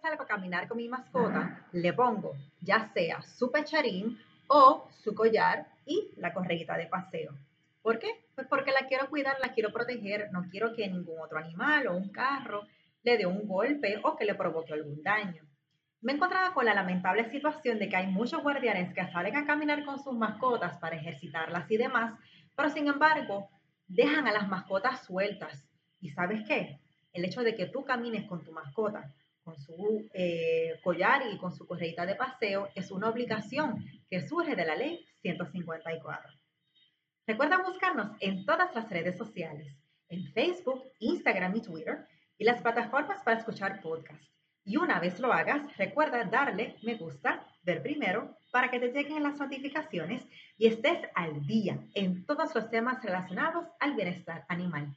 salgo a caminar con mi mascota, le pongo ya sea su pecharín o su collar y la correguita de paseo. ¿Por qué? Pues porque la quiero cuidar, la quiero proteger, no quiero que ningún otro animal o un carro le dé un golpe o que le provoque algún daño. Me encontraba con la lamentable situación de que hay muchos guardianes que salen a caminar con sus mascotas para ejercitarlas y demás, pero sin embargo dejan a las mascotas sueltas. ¿Y sabes qué? El hecho de que tú camines con tu mascota, con su eh, collar y con su correita de paseo, es una obligación que surge de la ley 154. Recuerda buscarnos en todas las redes sociales, en Facebook, Instagram y Twitter, y las plataformas para escuchar podcasts. Y una vez lo hagas, recuerda darle me gusta, ver primero, para que te lleguen las notificaciones y estés al día en todos los temas relacionados al bienestar animal.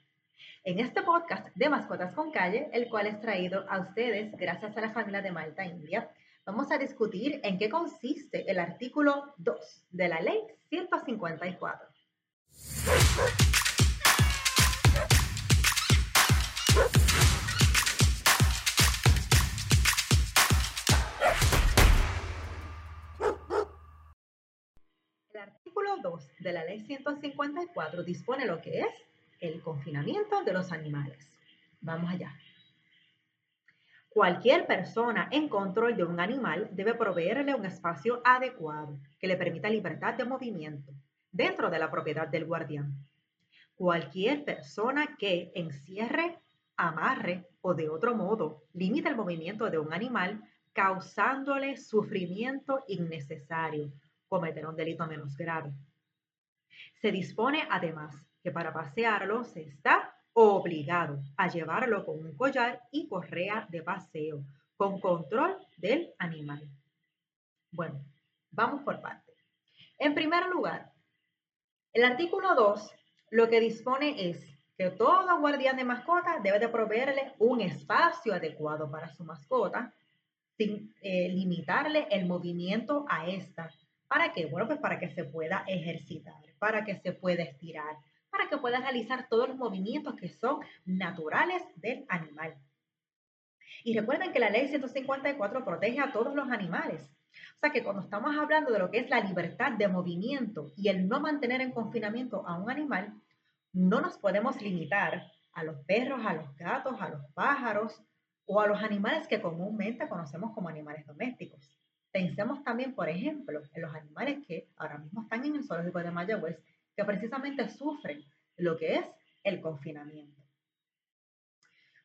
En este podcast de Mascotas con Calle, el cual es traído a ustedes gracias a la familia de Malta India, vamos a discutir en qué consiste el artículo 2 de la Ley 154. El artículo 2 de la ley 154 dispone lo que es el confinamiento de los animales. Vamos allá. Cualquier persona en control de un animal debe proveerle un espacio adecuado que le permita libertad de movimiento dentro de la propiedad del guardián. Cualquier persona que encierre, amarre o de otro modo limite el movimiento de un animal causándole sufrimiento innecesario cometerá un delito menos grave. Se dispone además que para pasearlo se está obligado a llevarlo con un collar y correa de paseo, con control del animal. Bueno, vamos por partes. En primer lugar, el artículo 2 lo que dispone es que todo guardián de mascota debe de proveerle un espacio adecuado para su mascota sin eh, limitarle el movimiento a esta. ¿Para qué? Bueno, pues para que se pueda ejercitar, para que se pueda estirar, para que pueda realizar todos los movimientos que son naturales del animal. Y recuerden que la ley 154 protege a todos los animales. O sea que cuando estamos hablando de lo que es la libertad de movimiento y el no mantener en confinamiento a un animal, no nos podemos limitar a los perros, a los gatos, a los pájaros o a los animales que comúnmente conocemos como animales domésticos. Pensemos también, por ejemplo, en los animales que ahora mismo están en el zoológico de Mayagüez, que precisamente sufren lo que es el confinamiento.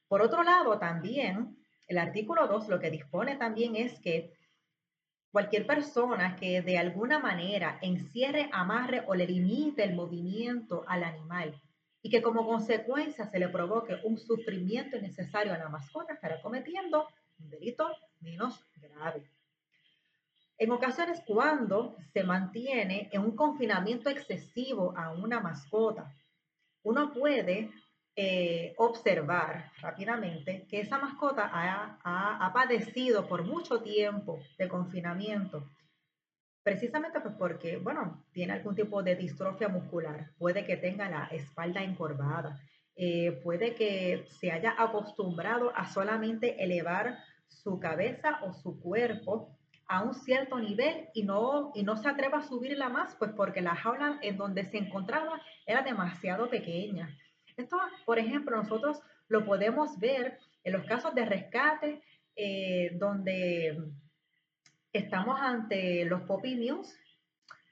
Por otro lado, también el artículo 2 lo que dispone también es que Cualquier persona que de alguna manera encierre, amarre o le limite el movimiento al animal y que como consecuencia se le provoque un sufrimiento innecesario a la mascota estará cometiendo un delito menos grave. En ocasiones cuando se mantiene en un confinamiento excesivo a una mascota, uno puede eh, observar rápidamente que esa mascota ha, padecido por mucho tiempo de confinamiento, precisamente pues porque, bueno, tiene algún tipo de distrofia muscular, puede que tenga la espalda encorvada, eh, puede que se haya acostumbrado a solamente elevar su cabeza o su cuerpo a un cierto nivel y no, y no se atreva a subirla más, pues porque la jaula en donde se encontraba era demasiado pequeña. Esto, por ejemplo, nosotros lo podemos ver en los casos de rescate eh, donde estamos ante los poppy mills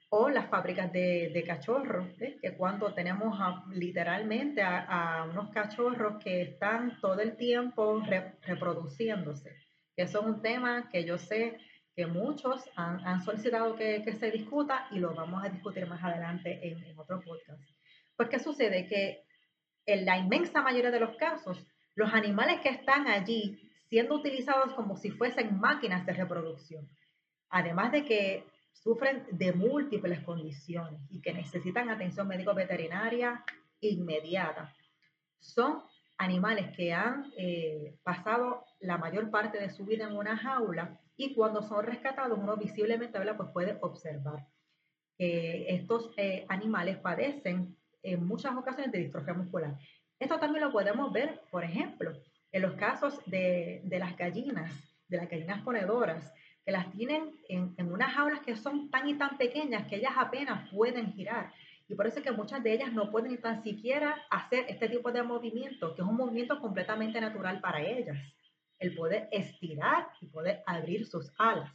o las fábricas de, cachorros, que cuando tenemos literalmente a, unos cachorros que están todo el tiempo reproduciéndose, eso es un tema que yo sé que muchos han, solicitado que, se discuta y lo vamos a discutir más adelante en, en otro podcast. Pues, ¿qué sucede? Que en la inmensa mayoría de los casos, los animales que están allí siendo utilizados como si fuesen máquinas de reproducción, además de que sufren de múltiples condiciones y que necesitan atención médico-veterinaria inmediata, son animales que han eh, pasado la mayor parte de su vida en una jaula y cuando son rescatados uno visiblemente pues puede observar que estos eh, animales padecen en muchas ocasiones de distrofia muscular. Esto también lo podemos ver, por ejemplo, en los casos de, las gallinas de las gallinas ponedoras, que las tienen en, en unas jaulas que son tan y tan pequeñas que ellas apenas pueden girar. Y por eso es que muchas de ellas no pueden ni tan siquiera hacer este tipo de movimiento, que es un movimiento completamente natural para ellas. El poder estirar y poder abrir sus alas.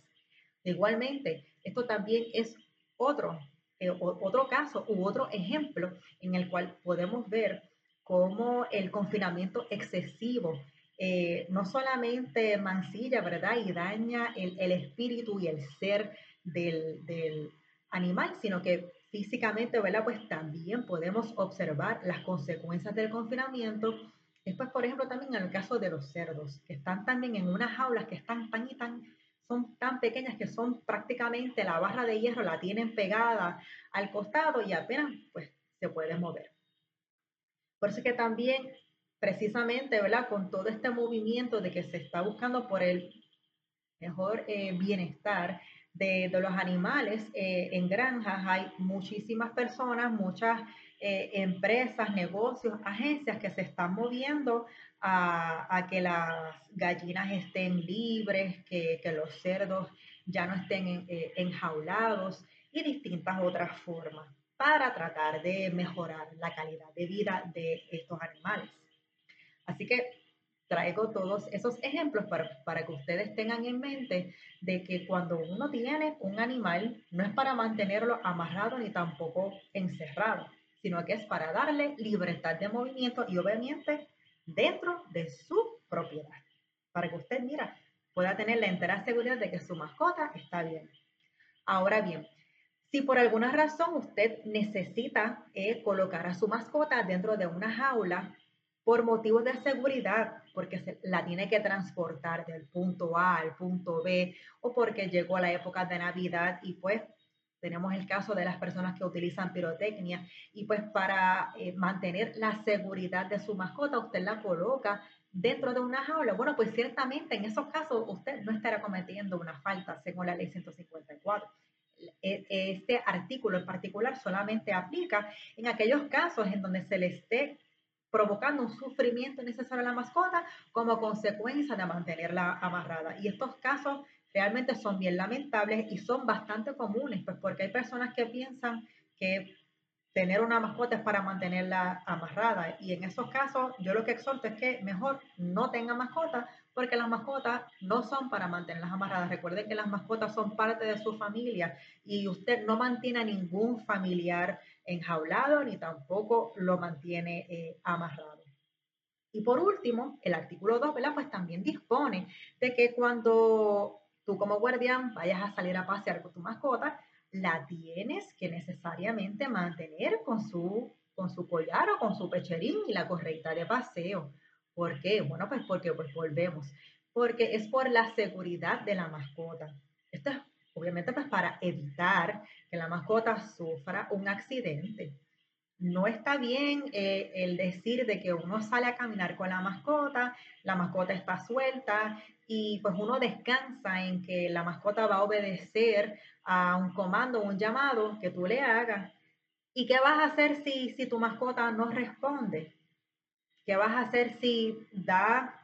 Igualmente, esto también es otro, eh, otro caso u otro ejemplo en el cual podemos ver cómo el confinamiento excesivo eh, no solamente mancilla, ¿verdad? Y daña el, el espíritu y el ser del, del, animal, sino que físicamente, ¿verdad? Pues también podemos observar las consecuencias del confinamiento. Después, por ejemplo, también en el caso de los cerdos, que están también en unas jaulas que están tan y tan, son tan pequeñas que son prácticamente la barra de hierro, la tienen pegada al costado y apenas pues se puede mover. Por eso que también, precisamente, ¿verdad? Con todo este movimiento de que se está buscando por el mejor eh, bienestar de, los animales eh, en granjas hay muchísimas personas, muchas eh, empresas, negocios, agencias que se están moviendo a, que las gallinas estén libres, que, los cerdos ya no estén eh, enjaulados y distintas otras formas para tratar de mejorar la calidad de vida de estos animales. Así que traigo todos esos ejemplos para, para, que ustedes tengan en mente de que cuando uno tiene un animal, no es para mantenerlo amarrado ni tampoco encerrado, sino que es para darle libertad de movimiento y obviamente dentro de su propiedad, para que usted, mira, pueda tener la entera seguridad de que su mascota está bien. Ahora bien, si por alguna razón usted necesita eh, colocar a su mascota dentro de una jaula, por motivos de seguridad, porque se la tiene que transportar del punto A al punto B o porque llegó la época de Navidad y pues tenemos el caso de las personas que utilizan pirotecnia y pues para eh, mantener la seguridad de su mascota usted la coloca dentro de una jaula. Bueno, pues ciertamente en esos casos usted no estará cometiendo una falta según la ley 154 e, este artículo en particular solamente aplica en aquellos casos en donde se le esté provocando un sufrimiento necesario a la mascota como consecuencia de mantenerla amarrada. Y estos casos realmente son bien lamentables y son bastante comunes, pues porque hay personas que piensan que tener una mascota es para mantenerla amarrada. Y en esos casos, yo lo que exhorto es que mejor no tenga mascota, porque las mascotas no son para mantenerlas amarradas. Recuerden que las mascotas son parte de su familia y usted no mantiene a ningún familiar enjaulado ni tampoco lo mantiene eh, amarrado. Y por último, el artículo 2, ¿verdad? Pues también dispone de que cuando tú como guardián vayas a salir a pasear con tu mascota, la tienes que necesariamente mantener con su, con su collar o con su pecherín y la correita de paseo. ¿Por qué? Bueno, pues porque pues volvemos. Porque es por la seguridad de la mascota. Obviamente pues para evitar que la mascota sufra un accidente. No está bien eh, el decir de que uno sale a caminar con la mascota, la mascota está suelta y pues uno descansa en que la mascota va a obedecer a un comando, un llamado que tú le hagas. ¿Y qué vas a hacer si, si tu mascota no responde? ¿Qué vas a hacer si da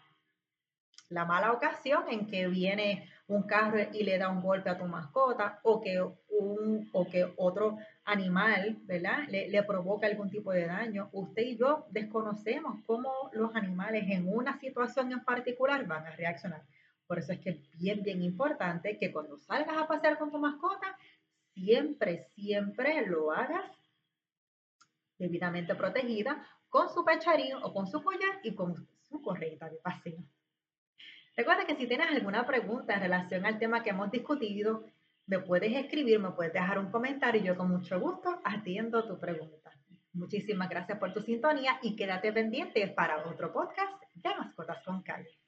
la mala ocasión en que viene un carro y le da un golpe a tu mascota o que, un, o que otro animal, ¿verdad? Le, le, provoca algún tipo de daño. Usted y yo desconocemos cómo los animales en una situación en particular van a reaccionar. Por eso es que es bien, bien importante que cuando salgas a pasear con tu mascota, siempre, siempre lo hagas debidamente protegida con su pecharín o con su collar y con su correita de paseo. Recuerda que si tienes alguna pregunta en relación al tema que hemos discutido, me puedes escribir, me puedes dejar un comentario y yo con mucho gusto atiendo tu pregunta. Muchísimas gracias por tu sintonía y quédate pendiente para otro podcast de Mascotas con Calle.